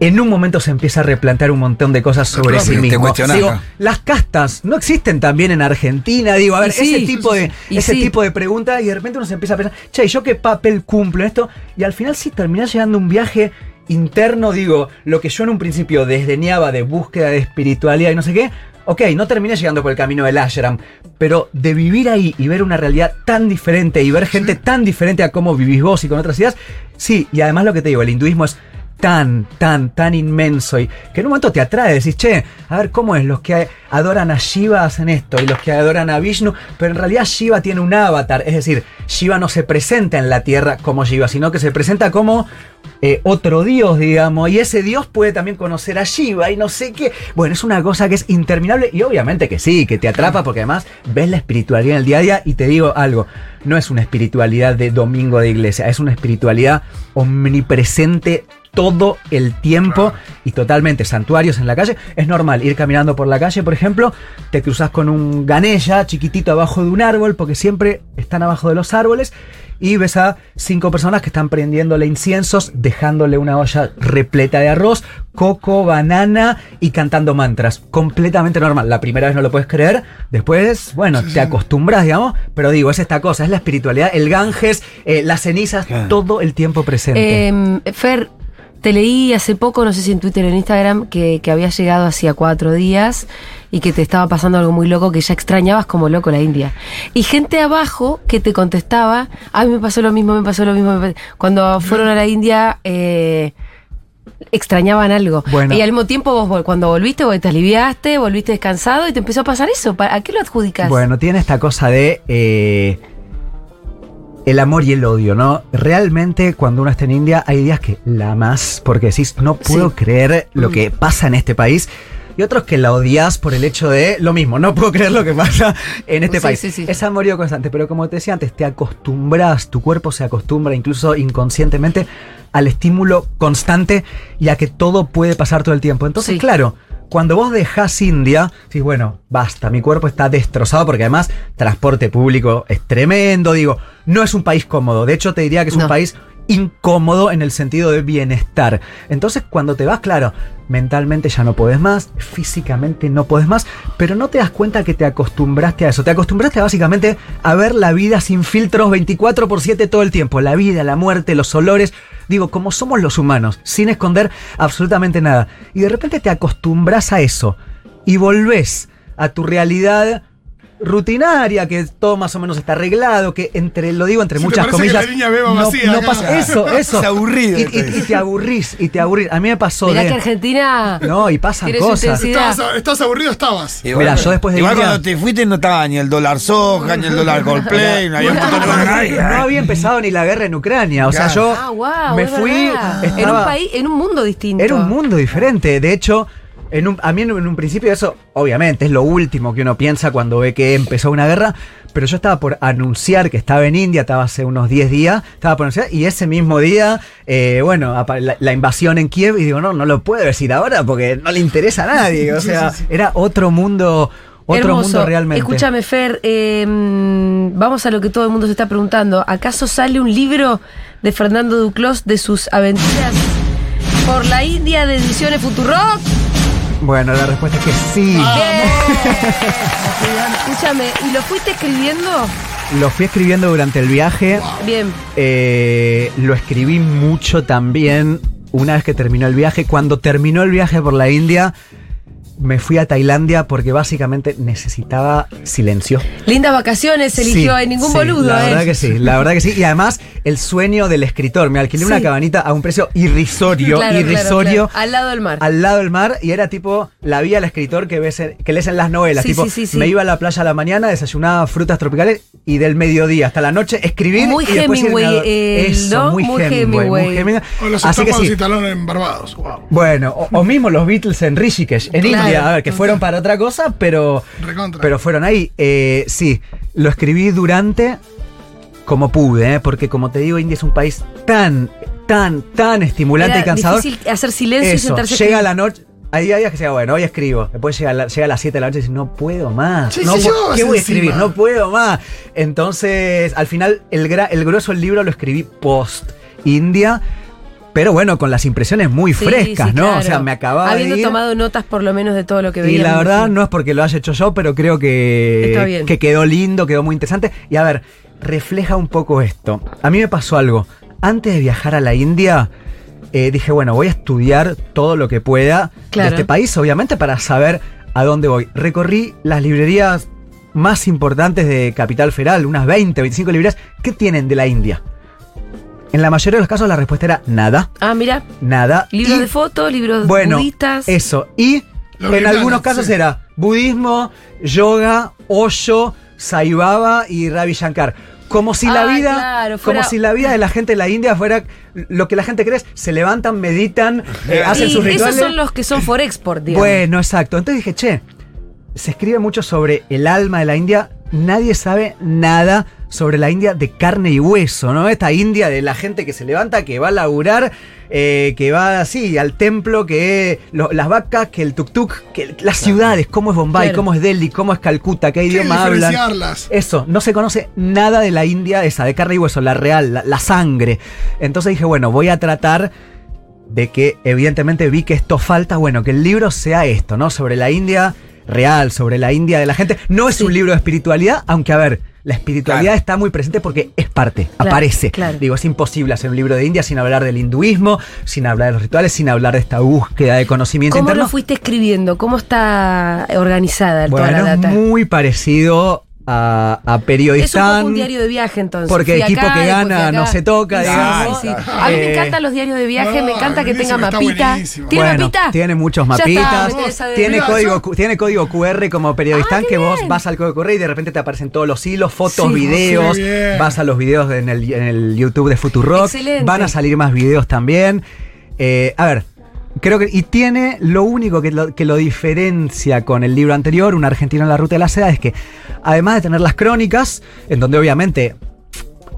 en un momento se empieza a replantear un montón de cosas sobre Claro, sí mismo. Digo, las castas no existen también en Argentina, digo, a ver, sí, ese tipo de ese sí. tipo de preguntas y de repente uno se empieza a pensar, "Che, ¿y ¿yo qué papel cumplo en esto?" Y al final sí terminás llegando a un viaje interno, digo, lo que yo en un principio desdeñaba de búsqueda de espiritualidad y no sé qué, ok, no terminé llegando por el camino del ashram, pero de vivir ahí y ver una realidad tan diferente y ver gente tan diferente a cómo vivís vos y con otras ideas, sí, y además lo que te digo, el hinduismo es tan, tan, tan inmenso y que en un momento te atrae, decís, che, a ver cómo es, los que adoran a Shiva hacen esto y los que adoran a Vishnu, pero en realidad Shiva tiene un avatar, es decir, Shiva no se presenta en la tierra como Shiva, sino que se presenta como eh, otro dios, digamos, y ese dios puede también conocer a Shiva y no sé qué. Bueno, es una cosa que es interminable y obviamente que sí, que te atrapa porque además ves la espiritualidad en el día a día y te digo algo, no es una espiritualidad de domingo de iglesia, es una espiritualidad omnipresente todo el tiempo y totalmente santuarios en la calle. Es normal ir caminando por la calle, por ejemplo, te cruzas con un ganella chiquitito abajo de un árbol, porque siempre están abajo de los árboles, y ves a cinco personas que están prendiéndole inciensos, dejándole una olla repleta de arroz, coco, banana y cantando mantras. Completamente normal. La primera vez no lo puedes creer, después, bueno, te acostumbras, digamos, pero digo, es esta cosa, es la espiritualidad, el Ganges, eh, las cenizas, todo el tiempo presente. Eh, Fer, te leí hace poco, no sé si en Twitter o en Instagram, que, que habías llegado hacía cuatro días y que te estaba pasando algo muy loco, que ya extrañabas como loco la India. Y gente abajo que te contestaba, a mí me pasó lo mismo, me pasó lo mismo. me pa-". Cuando fueron a la India, eh, extrañaban algo. Bueno. Y al mismo tiempo vos cuando volviste, vos te aliviaste, volviste descansado y te empezó a pasar eso. ¿Pa- ¿A qué lo adjudicas? Bueno, tiene esta cosa de eh, el amor y el odio, ¿no? Realmente cuando uno está en India hay días que la amas porque decís, no puedo Sí. creer lo Mm. que pasa en este país. Y otros que la odias por el hecho de lo mismo, no puedo creer lo que pasa en este Sí, país. sí, sí. Es amorío constante, pero como te decía antes, te acostumbras, tu cuerpo se acostumbra incluso inconscientemente al estímulo constante y a que todo puede pasar todo el tiempo. Entonces, claro, cuando vos dejás India, decís, bueno, basta, mi cuerpo está destrozado porque además transporte público es tremendo, digo, no es un país cómodo, de hecho te diría que es No. un país incómodo en el sentido de bienestar. Entonces cuando te vas, claro, mentalmente ya no podés más, físicamente no podés más, pero no te das cuenta que te acostumbraste a eso, te acostumbraste básicamente a ver la vida sin filtros 24 por 7 todo el tiempo, la vida, la muerte, los olores, digo, como somos los humanos, sin esconder absolutamente nada. Y de repente te acostumbras a eso y volvés a tu realidad rutinaria, que todo más o menos está arreglado, que entre, lo digo entre Sí, te muchas parece que comillas, la línea B va no, vacía no pasa eso, eso. Es aburrido Y, esto. y- y te aburrís, y te aburrís. A mí me pasó Mirá de... que Argentina. No, y pasan cosas. Estabas, estabas aburrido, estabas. Mira, yo después de Igual India- cuando te fuiste no estaba ni el dólar soja, ni el dólar Coldplay, no había un montón de cosas nadie. No había empezado ni la guerra en Ucrania. O sea, yo Ah, wow, me fui. en un país, en un mundo distinto. Era un mundo diferente. De hecho, en un- a mí en, un principio eso, obviamente, es lo último que uno piensa cuando ve que empezó una guerra. Pero yo estaba por anunciar que estaba en India, estaba hace unos 10 días, estaba por anunciar, y ese mismo día, eh, bueno, la, la invasión en Kiev, y digo, no, no lo puedo decir ahora porque no le interesa a nadie. O sea, sí, sí. era otro mundo, otro Hermoso. mundo realmente. Escúchame, Fer, eh, mm, vamos a lo que todo el mundo se está preguntando. ¿Acaso sale un libro de Fernando Duclos de sus aventuras por la India de Ediciones Futurock? Bueno, la respuesta es que sí. Escúchame, ¿y lo fuiste escribiendo? Lo fui escribiendo durante el viaje. Bien. Eh, lo escribí mucho también una vez que terminó el viaje. Cuando terminó el viaje por la India, me fui a Tailandia porque básicamente necesitaba silencio. Lindas vacaciones eligió, Sí, en ningún sí, boludo, La ¿eh? verdad que sí, la verdad que sí. Y además, el sueño del escritor. Me alquilé una cabanita a un precio irrisorio, Claro, irrisorio. claro. Al lado del mar. Al lado del mar y era tipo la vía al escritor que ves en- que lees en las novelas. Sí, tipo, sí, sí, sí. me iba a la playa a la mañana, desayunaba frutas tropicales y del mediodía hasta la noche escribir. Muy y después irme a Hemingway, eh, Eso, ¿no? muy, Muy Hemingway, muy Hemingway. Hemingway. O los Así que estómagos sí. en Barbados. Wow. Bueno, o, o mismo los Beatles en Rishikesh, en Claro. India, a ver, que fueron para otra cosa, pero, Recontra. pero fueron ahí. Eh, sí, lo escribí durante como pude, ¿eh? porque como te digo, India es un país tan, tan, tan estimulante Era y cansador. difícil hacer silencio y Eso, sentarse a llega la noche. Hay días que sea bueno, hoy escribo. Después llega, la- llega a las 7 de la noche y dice, no puedo más. Sí, no sí, puedo- ¿Qué voy a encima. escribir? No puedo más. Entonces, al final, el, gra- el grueso del libro lo escribí post India. Pero bueno, con las impresiones muy Sí, frescas, sí, ¿no? claro. O sea, me acababa Habiendo de ir. tomado notas por lo menos de todo lo que veía. Y la verdad no es porque lo haya hecho yo, pero creo Está que, bien. que quedó lindo, quedó muy interesante. Y a ver, refleja un poco esto. A mí me pasó algo. Antes de viajar a la India, eh, dije, bueno, voy a estudiar todo lo que pueda Claro. de este país, obviamente, para saber a dónde voy. Recorrí las librerías más importantes de Capital Federal, unas 20, 25 librerías. ¿Qué tienen de la India? En la mayoría de los casos la respuesta era nada, Ah, mira. nada. Libros y- de fotos, libros bueno, budistas. eso. Y en algunos casos sí. era budismo, yoga, Osho, Sai Baba y Ravi Shankar. Como si la Ah, vida, claro, fuera- como si la vida de la gente en la India fuera lo que la gente cree es se levantan, meditan, eh, hacen y sus esos rituales. son los que son for export, digamos. Bueno, exacto. Entonces dije, che, se escribe mucho sobre el alma de la India. Nadie sabe nada sobre la India de carne y hueso, ¿no? Esta India de la gente que se levanta, que va a laburar, eh, que va así al templo, que lo- las vacas, que el tuk-tuk, que las ciudades, cómo es Bombay, Claro. cómo es Delhi, cómo es Calcuta, qué idioma hablan. Eso, no se conoce nada de la India esa, de carne y hueso, la real, la, la sangre. Entonces dije, bueno, voy a tratar de que evidentemente vi que esto falta, bueno, que el libro sea esto, ¿no? Sobre la India real, sobre la India de la gente. No es Sí. un libro de espiritualidad, aunque a ver, la espiritualidad Claro. está muy presente porque es parte, Claro, aparece. claro. Digo, es imposible hacer un libro de India sin hablar del hinduismo, sin hablar de los rituales, sin hablar de esta búsqueda de conocimiento ¿Cómo interno. lo fuiste escribiendo? ¿Cómo está organizada toda bueno, la es data? muy parecido a, a Es un Periodistán. poco un diario de viaje entonces. Porque equipo acá, que gana no se toca, Sí, digamos. sí, sí. A mí me Eh, encantan los diarios de viaje, me encanta que tenga mapita. ¿Tiene Bueno, mapita? Tiene muchos está, mapitas. tiene, código, yo- tiene código QR como periodistán Ah, que vos bien. vas al código QR y de repente te aparecen todos los hilos, fotos, Sí. videos. Vas a los videos en el, en el YouTube de Futurock. Excelente. Van a salir más videos también. Eh, a ver. Creo que, y tiene lo único que lo, que lo diferencia con el libro anterior, Un argentino en la ruta de la seda, es que además de tener las crónicas, en donde obviamente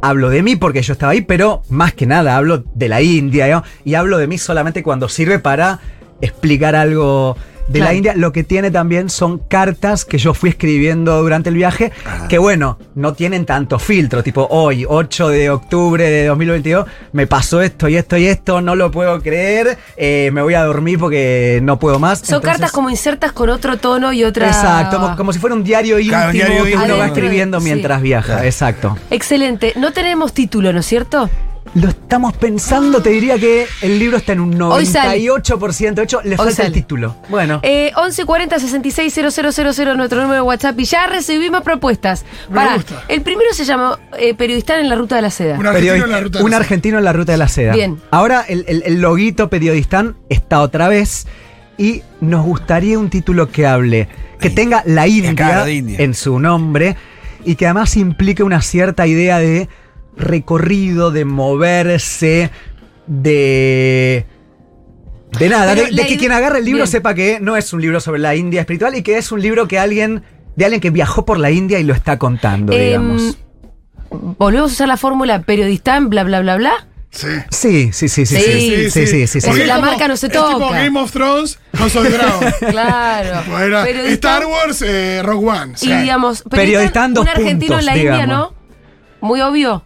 hablo de mí porque yo estaba ahí, pero más que nada hablo de la India. Y hablo de mí solamente cuando sirve para explicar algo de Claro. la India. Lo que tiene también son cartas que yo fui escribiendo durante el viaje, que bueno, no tienen tanto filtro, tipo hoy, 8 de octubre de 2022, me pasó esto y esto y esto, no lo puedo creer, eh, me voy a dormir porque no puedo más. Son Entonces- cartas como insertas con otro tono y otra. Exacto, como, como si fuera un diario íntimo Claro, un diario que uno va escribiendo Sí. mientras viaja, Claro. exacto. Excelente. No tenemos título, ¿no es cierto? Lo estamos pensando, te diría que el libro está en un Hoy sale. 98% hecho, le Hoy falta sale. el título. Bueno. Eh, 1140 66 000 nuestro número de WhatsApp y ya recibimos propuestas. Me Pará, gusta. el primero se llamó eh, Periodistán en la Ruta de la Seda. Un argentino en la ruta de un la seda. argentino en la ruta de la seda. Bien. Ahora el, el- el loguito periodistán está otra vez y nos gustaría un título que hable, que tenga la India, de India. en su nombre y que además implique una cierta idea de recorrido, de moverse, de... De nada, Pero de, que quien agarre el libro Bien. sepa que no es un libro sobre la India espiritual y que es un libro que alguien, de alguien que viajó por la India y lo está contando, Em, digamos. Volvemos a usar la fórmula Periodistán, bla, bla, bla, bla. Sí. Sí, sí, sí, sí, Sí, sí, sí, sí, sí, sí. Porque La como- marca no se es tipo toca. Game of Thrones, House of Dragon. Claro. Tipo, era Periodistán- Star Wars, eh, Rogue One. Y digamos, Periodistán, dos un argentino puntos, en la India. ¿no? Muy obvio.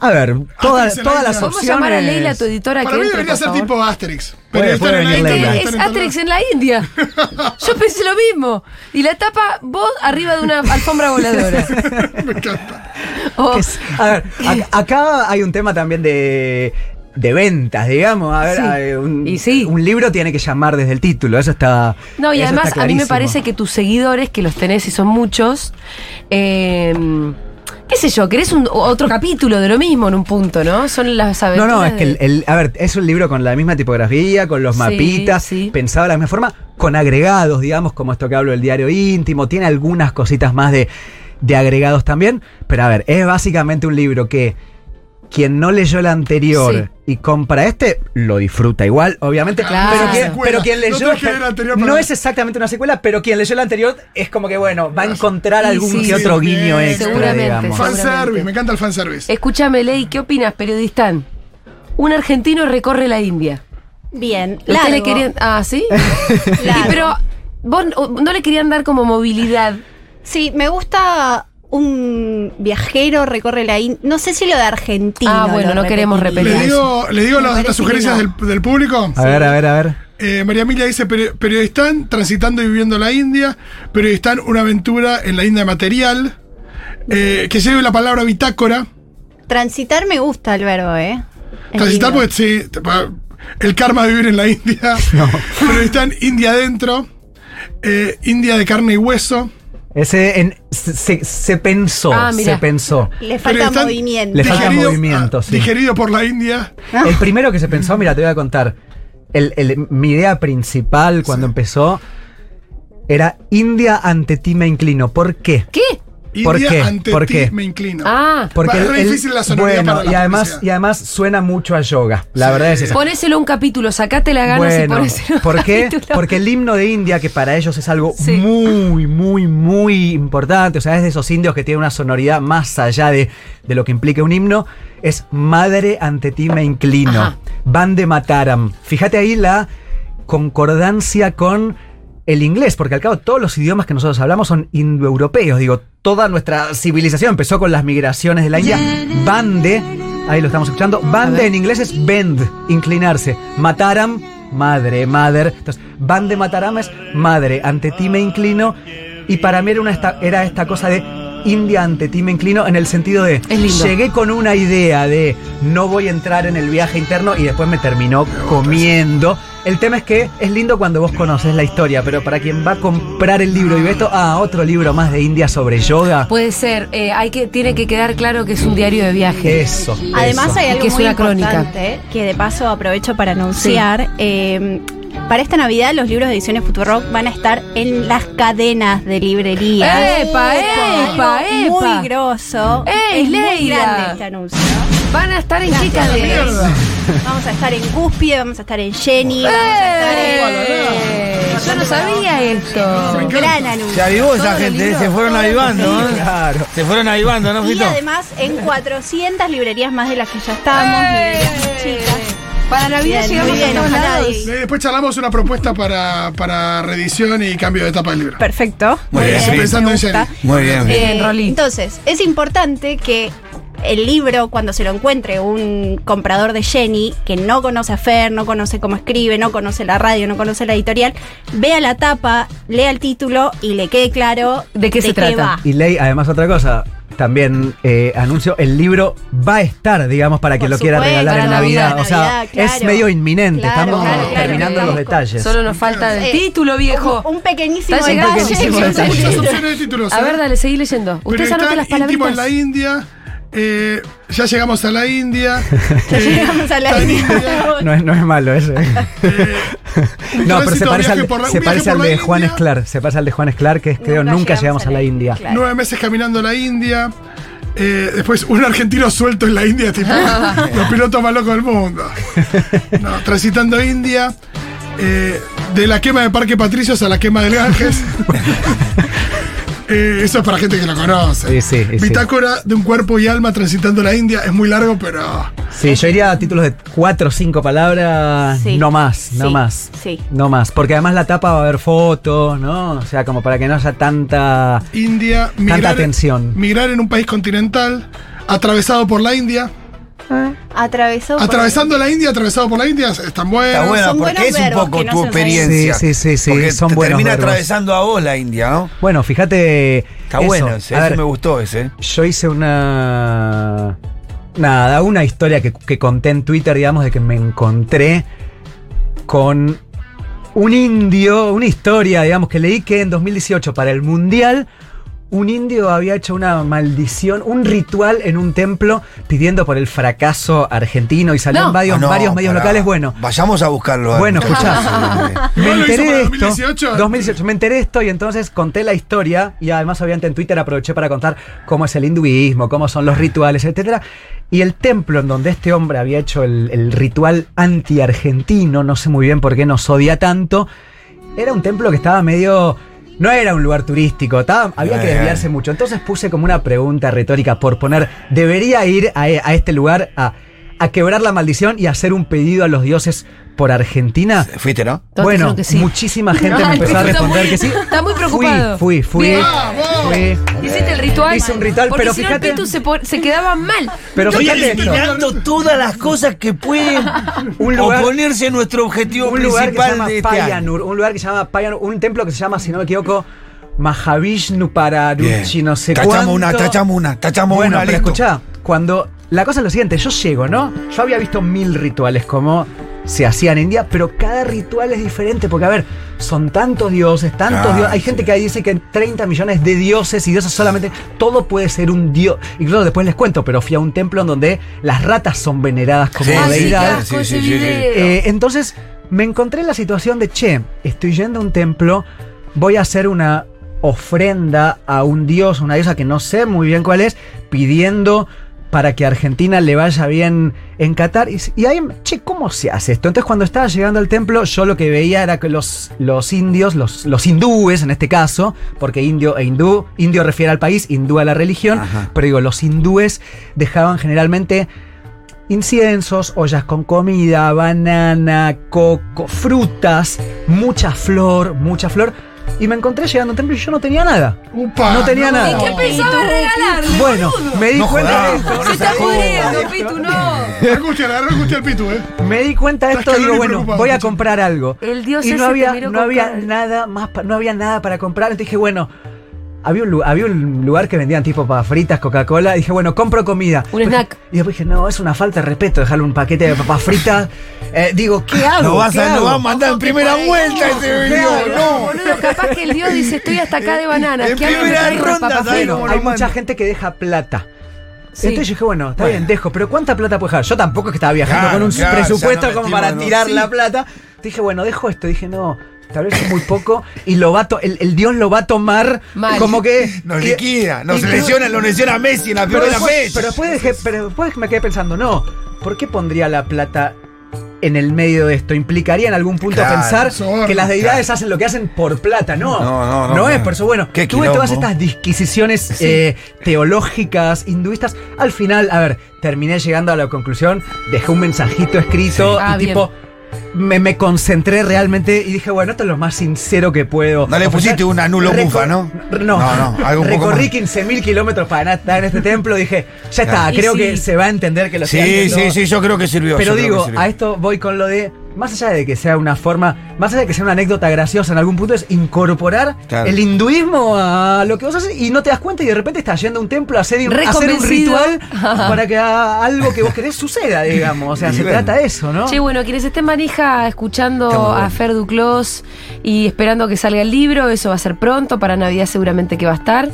A ver, toda- todas las. Vamos a llamar a opciones. Leila, tu editora, Para que mí entre, debería por ser tipo Asterix. Puede- Periodista puede en la venir India, Leila. Es Asterix en la India. Yo pensé lo mismo. Y la tapa vos arriba de una alfombra voladora. Me encanta. A ver, ac- acá hay un tema también de, de ventas, digamos. A ver, Sí. hay un, Y sí. un libro tiene que llamar desde el título, eso está. No, y además a mí me parece que tus seguidores, que los tenés y son muchos, eh, qué sé yo, querés un, otro capítulo de lo mismo en un punto, ¿no? Son las No, aventuras no, es que el, a ver, es un libro con la misma tipografía, con los Sí, mapitas, sí. pensado de la misma forma, con agregados, digamos, como esto que hablo del diario íntimo, tiene algunas cositas más de, de agregados también, pero a ver, es básicamente un libro que quien no leyó el anterior y compra este, lo disfruta igual, obviamente, Claro. pero, quien, pero quien leyó... no es exactamente una secuela, pero quien leyó el anterior es como que, bueno, va a encontrar Y algún sí, que otro bien, guiño extra, seguramente. Fanservice, me encanta el fanservice. Escúchame, Ley, ¿qué opinas, periodistán? Un argentino recorre la India. Bien, ¿Usted largo. le querían. Ah, ¿sí? Largo. Y pero vos no le querían dar como movilidad. Sí, me gusta un viajero recorre la India. No sé si lo de Argentina. Ah, bueno, no queremos repetiría. ¿Le digo, ¿le digo las, sugerencias del, del público? A ver, a ver, a ver. Eh, María Emilia dice, "Peri- periodistán transitando y viviendo la India, periodistán una aventura en la India material, eh, que lleve la palabra bitácora, Transitar me gusta el verbo, ¿eh? Es transitar lindo. porque sí, el karma de vivir en la India, periodistán India adentro, eh, India de carne y hueso, Ese en- se, pensó, Ah, se pensó. Le falta están- movimiento. Le falta Digerido- movimiento, sí. Digerido por la India. El primero que se pensó, mira, te voy a contar. El- el- mi idea principal cuando empezó era India ante ti me inclino. ¿Por qué? ¿Qué? ¿Por qué? ante ¿Por ti qué? me inclino. Ah, Porque es el- difícil la sonoridad bueno, para la y además y además suena mucho a yoga. La Sí. verdad es esa. ponéselo un capítulo, sacate la ganas y Bueno, ponéselo un ¿por qué? capítulo. Porque el himno de India, que para ellos es algo Sí. muy, muy, muy importante, o sea, es de esos indios que tienen una sonoridad más allá de, de lo que implica un himno, es Madre ante ti me inclino. Ajá. Bande Mataram. Fíjate ahí la concordancia con el inglés, porque al cabo todos los idiomas que nosotros hablamos son indoeuropeos, digo, toda nuestra civilización empezó con las migraciones de la India. Bande, ahí lo estamos escuchando, bande en inglés es bend, inclinarse. Mataram, madre, mother. Entonces, bande mataram es madre, ante ti me inclino. Y para mí era, una esta, era esta cosa de India ante ti me inclino en el sentido de Es lindo. llegué con una idea de no voy a entrar en el viaje interno y después me terminó comiendo. El tema es que es lindo cuando vos conoces la historia, pero para quien va a comprar el libro y ve esto, ah, otro libro más de India sobre yoga. Puede ser, eh, hay que, tiene que quedar claro que es un diario de viaje. Eso. Además eso. hay algo que es muy una crónica. importante que de paso aprovecho para anunciar. eh, para esta Navidad los libros de ediciones Futurock van a estar en las cadenas de librería. ¡Epa, epa, Algo epa! Muy grosso. ¡Ey, es muy grande este anuncio. Van a estar en qué Gracias, cadena. Mierda. Vamos a estar en Cúspide, vamos a estar en Jenny, vamos a estar ¡Eh! Yo no sabía esto. en gran anuncio. Se avivó esa gente, se fueron avivando, ¿no? Claro. Se fueron avivando, ¿no, Y Fito? además en 400 librerías más de las que ya estamos, librerías chicas. Para Navidad Bien, llegamos muy bien, a todos ojalá lados. y- Eh, Después charlamos una propuesta para, para reedición y cambio de etapa del libro. Perfecto. Muy bien, Estoy pensando me en gusta. Jenny. Muy bien. Bien, Eh, Rolly. Entonces, es importante que el libro, cuando se lo encuentre un comprador de Jenny, que no conoce a Fer, no conoce cómo escribe, no conoce la radio, no conoce la editorial, vea la tapa, lea el título y le quede claro ¿De qué se trata? va. Y ley, además otra cosa, también eh, anuncio, el libro va a estar, digamos, para quien Por lo quiera supuesto, regalar en Navidad. Navidad, O sea, es medio inminente, Claro, estamos claro, terminando los detalles. Solo nos falta el Eh, título, viejo. Un, un pequeñísimo detalle. Un pequeñísimo Hay detalle. muchas opciones de títulos. A ¿eh? ver, dale, seguí leyendo. Está anoten las íntimo en palabritas. la India. Eh, ya llegamos a la India. Ya eh, llegamos a la India. No es, no es malo ese. un no, pero se parece al, la- se parece de Juan India, Esclar. Se pasa al de Juan Esclar, que es creo Nunca, llegamos a la India. Claro. Nueve meses caminando a la India. eh, después un argentino suelto en la India, tipo los pilotos más locos del mundo. No, transitando India. eh, de la quema de Parque Patricios a la quema del Ganges. Eh, eso es para gente que lo conoce. Sí, sí, sí. Bitácora de un cuerpo y alma transitando la India. Es muy largo, pero. Sí, yo iría a títulos de cuatro o cinco palabras, Sí. no más, no Sí, más. sí. No más, porque además la tapa va a haber fotos, ¿no? O sea, como para que no haya tanta... India, Tanta atención. migrar en un país continental, atravesado por la India. Atravesó. por- Atravesando la India, atravesado por la India, están buenos. Está buena, son porque es un poco no tu experiencia. Sí, sí, sí, sí, Porque son te buenos termina verbos. atravesando a vos la India, ¿no? Bueno, fíjate... Está eso. bueno, ese, A ese ver, me gustó ese. Yo hice una... Nada, una historia que, que conté en Twitter, digamos, de que me encontré con un indio, una historia, digamos, que leí que en 2018 para el Mundial un indio había hecho una maldición, un ritual en un templo pidiendo por el fracaso argentino y salió No. en varios, Ah, no, varios medios pará. locales. Bueno, Vayamos a buscarlo. bueno, escucha. escuchá. me ¿No lo hizo enteré de esto. 2018? 2018. Me enteré de esto y entonces conté la historia. Y además, obviamente, en Twitter aproveché para contar cómo es el hinduismo, cómo son los rituales, etcétera. Y el templo en donde este hombre había hecho el, el ritual anti-argentino, no sé muy bien por qué nos odia tanto, era un templo que estaba medio. No era un lugar turístico, estaba- había que desviarse mucho. Entonces puse como una pregunta retórica por poner, ¿debería ir a, a este lugar a, a quebrar la maldición y hacer un pedido a los dioses por Argentina? Fuiste, ¿no? Todos bueno, sí. muchísima gente me empezó a responder muy- que sí. está muy preocupado. Fui, fui, fui. Hiciste el ritual. Hice un ritual, porque pero si fíjate- no el se, se quedaba mal. Pero Estoy fíjate esto. eliminando todas las cosas que pueden Un lugar- oponerse a nuestro objetivo un lugar que se llama de este. Payanur, un lugar que se llama Payanur, un templo que se llama, si no me equivoco, Mahavishnu Pararuchi, no sé Tachamos cuánto. una, tachamos una, tachamos Bueno, una, pero listo. escuchá, cuando la cosa es lo siguiente, yo llego, ¿no? Yo había visto mil rituales como se hacía en India, pero cada ritual es diferente, porque a ver, son tantos dioses, tantos Claro, dioses. Hay gente que ahí dice que hay 30 millones de dioses y dioses solamente. Todo puede ser un dios. Incluso después les cuento, pero fui a un templo en donde las ratas son veneradas como Sí, Ah, sí, qué deidad. asco Sí, ese sí, sí, sí. video. Eh, entonces me encontré en la situación de, che, estoy yendo a un templo, voy a hacer una ofrenda a un dios, una diosa que no sé muy bien cuál es, pidiendo para que a Argentina le vaya bien en Qatar. Y, y ahí, che, ¿cómo se hace esto? Entonces cuando estaba llegando al templo, yo lo que veía era que los, los indios, los, los hindúes en este caso, porque indio e hindú, indio refiere al país, hindú a la religión, Ajá. pero digo, los hindúes dejaban generalmente inciensos, ollas con comida, banana, coco, frutas, mucha flor, mucha flor. Y me encontré llegando a un templo y yo no tenía nada. Upa, No tenía nada. ¿Y qué pensaba regalarle? Bueno, me di No cuenta de esto. Se está pudriendo. Pitu, no. Le agarró angustia al pitu, ¿eh? Me di cuenta de esto y digo, bueno, voy a comprar algo. El dios y ese no te había, miró no con había nada más, no había nada para comprar. Entonces dije, bueno, había un, había un lugar que vendían tipo papas fritas, Coca-Cola. Dije, bueno, compro comida. Un Después- snack. Y después dije, no, es una falta de respeto dejarle un paquete de papas fritas. Eh, digo, ¿qué hago? Lo vas ¿Qué a, hago? vas a mandar en primera vuelta ese video. No. Boludo, capaz que el dios dice, estoy hasta acá de bananas. En me primera traiga unas ronda, papas ¿sabes fritas. cómo hay mucha gente que deja plata. Sí. Entonces yo dije, bueno, está Bueno. bien, dejo, pero ¿cuánta plata puedo dejar? Yo tampoco es que estaba viajando Claro, con un claro, presupuesto como para ¿no? tirar Sí. la plata. Dije, bueno, dejo esto. Dije, no, tal vez es muy poco y lo va el, el Dios lo va a tomar Mal. como que... Nos liquida, nos lesiona, lo lesiona a Messi en la pero peor de la después, fecha. pero después dejé- pero después me quedé pensando, no, ¿por qué pondría la plata en el medio de esto? Implicaría en algún punto Claro, pensar que las deidades claro. hacen lo que hacen por plata, no. No, no, no, No es por eso. Bueno, tuve todas estas disquisiciones eh, teológicas, hinduistas. Al final, a ver, terminé llegando a la conclusión, dejé un mensajito escrito Sí. Ah, y bien. tipo. Me, me concentré realmente y dije, bueno, esto es lo más sincero que puedo. No le pusiste una nulo bufa, ¿no? No, No, no, algo un Recorrí más. 15.000 kilómetros para estar en este templo. Dije, ya está, Claro. Y creo sí. que se va a entender que lo Sí, sí, sí, yo creo que sirvió. Pero digo, sirvió. a esto voy con lo de, más allá de que sea una forma, más allá de que sea una anécdota graciosa en algún punto, es incorporar Claro. el hinduismo a lo que vos haces y no te das cuenta y de repente estás yendo a un templo a hacer, un- Re a hacer un convencido. ritual para que a- algo que vos querés suceda, digamos. O sea, Y se bueno. trata de eso, ¿no? Che, bueno, quienes estén manija escuchando bueno. a Fer Duclos y esperando que salga el libro, eso va a ser pronto, para Navidad seguramente que va a estar.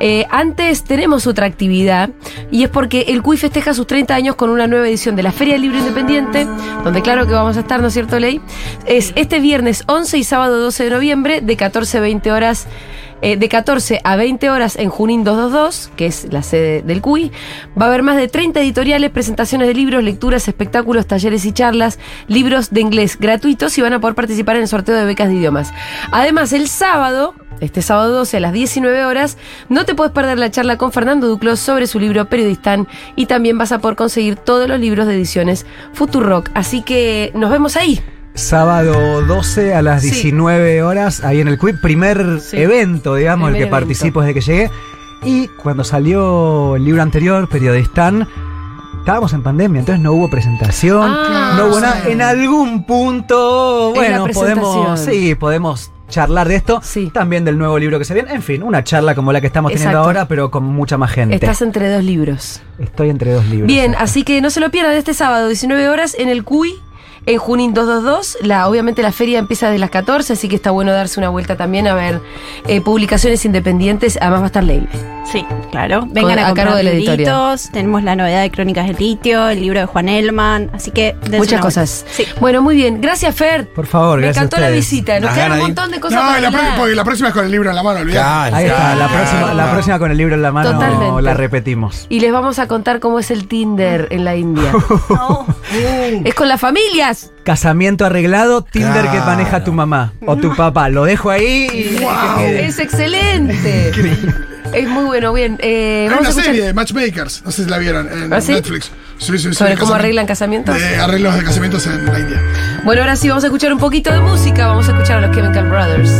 Eh, antes tenemos otra actividad y es porque el CUI festeja sus 30 años con una nueva edición de la Feria del Libro Independiente, donde claro que vamos a estar, ¿no es cierto, Ley? Es este viernes 11 y sábado 12 de noviembre de 14 a 20 horas. Eh, de 14 a 20 horas en Junín 222, que es la sede del CUI. Va a haber más de 30 editoriales, presentaciones de libros, lecturas, espectáculos, talleres y charlas, libros de inglés gratuitos y van a poder participar en el sorteo de becas de idiomas. Además, el sábado, este sábado 12 a las 19 horas, no te puedes perder la charla con Fernando Duclos sobre su libro Periodistán y también vas a poder conseguir todos los libros de ediciones Futurock. Así que nos vemos ahí. Sábado 12 a las Sí. 19 horas, ahí en el Quip, primer Sí. evento, digamos, Primer el que evento. participo desde que llegué. Y cuando salió el libro anterior, Periodistán, estábamos en pandemia, entonces no hubo presentación, Ah, no hubo nada. En algún punto, bueno, podemos, sí, podemos charlar de esto. Sí. También del nuevo libro que se viene. En fin, una charla como la que estamos teniendo ahora, pero con mucha más gente. Estás entre dos libros. Estoy entre dos libros. Bien, así que no se lo pierdan este sábado, 19 horas, en el CUI, en Junín 222. La, obviamente la feria empieza desde las 14, así que está bueno darse una vuelta también a ver eh, publicaciones independientes. Además va a estar Leila. Sí, claro. Vengan Con- a, a cargo comprar de la editorial. Tenemos la novedad de Crónicas del Litio, el libro de Juan Elman. Así que Muchas cosas. Sí. Bueno, muy bien. Gracias, Fer. Por favor, Me gracias a encantó la visita. Nos quedan un montón de cosas No, para la, hablar. porque la próxima es con el libro en la mano. Claro, Ahí está, la próxima, la con el libro en la mano Totalmente. la repetimos. Y les vamos a contar cómo es el Tinder en la India. No. es con las Casamiento arreglado, Tinder que maneja tu mamá o tu papá. Lo dejo ahí y Wow. Es excelente. es muy bueno. Bien, eh, Hay vamos una a escuchar serie de Matchmakers, no sé si la vieron en ¿Ah, sí? Netflix. Sí, sí, sí. sobre cómo arreglan casamientos. De arreglos de casamientos en la India. Bueno, ahora sí vamos a escuchar un poquito de música. Vamos a escuchar a los Chemical Brothers.